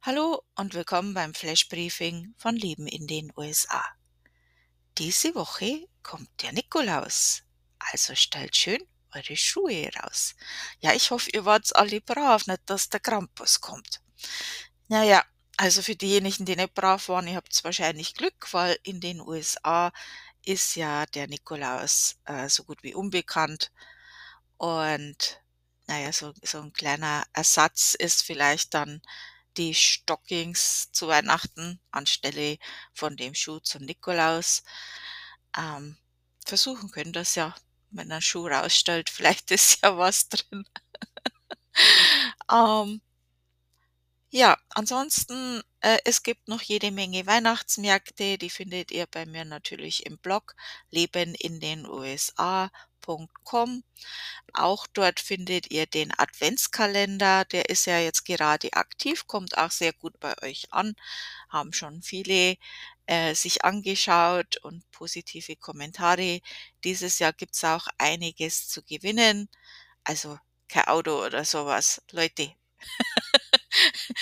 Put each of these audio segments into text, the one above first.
Hallo und willkommen beim Flash Briefing von Leben in den USA. Diese Woche kommt der Nikolaus, also stellt schön eure Schuhe raus. Ja, ich hoffe, ihr wart alle brav, nicht dass der Krampus kommt. Naja, also für diejenigen, die nicht brav waren, ihr habt wahrscheinlich Glück, weil in den USA ist ja der Nikolaus äh, so gut wie unbekannt. Und naja, so, so ein kleiner Ersatz ist vielleicht dann die Stockings zu Weihnachten anstelle von dem Schuh zum Nikolaus. Ähm, versuchen könnt ihr's ja, wenn ein Schuh rausstellt, vielleicht ist ja was drin. Ähm, ja, ansonsten, äh, es gibt noch jede Menge Weihnachtsmärkte, die findet ihr bei mir natürlich im Blog leben in den USA.com. Auch dort findet ihr den Adventskalender, der ist ja jetzt gerade aktiv, kommt auch sehr gut bei euch an, haben schon viele äh, sich angeschaut und positive Kommentare. Dieses Jahr gibt's auch einiges zu gewinnen, also kein Auto oder sowas, Leute.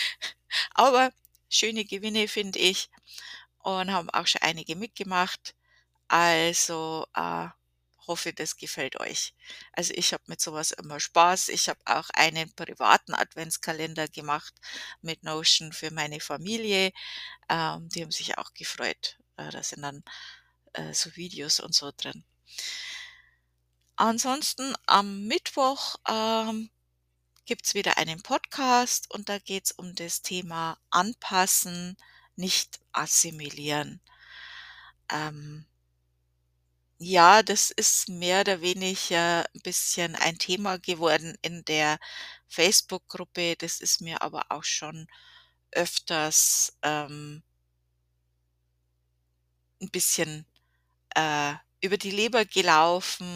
Aber schöne Gewinne, finde ich, und haben auch schon einige mitgemacht. Also, äh, hoffe, das gefällt euch. Also, ich habe mit sowas immer Spaß. Ich habe auch einen privaten Adventskalender gemacht mit Notion für meine Familie. Ähm, die haben sich auch gefreut. Äh, da sind dann, äh, so Videos und so drin. Ansonsten am Mittwoch, ähm, gibt's wieder einen Podcast und da geht's um das Thema Anpassen, nicht assimilieren. Ähm ja, das ist mehr oder weniger 'n bisschen ein Thema geworden in der Facebook-Gruppe. Das ist mir aber auch schon öfters, ähm 'n bisschen, äh, über die Leber gelaufen,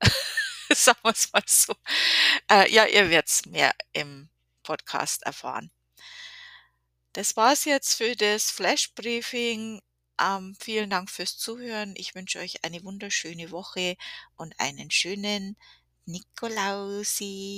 sagen wir's mal so. Äh, ja, ihr werdet's mehr im Podcast erfahren. Das war's jetzt für das Flash Briefing. Ähm, vielen Dank fürs Zuhören. Ich wünsche euch eine wunderschöne Woche und einen schönen Nikolausi.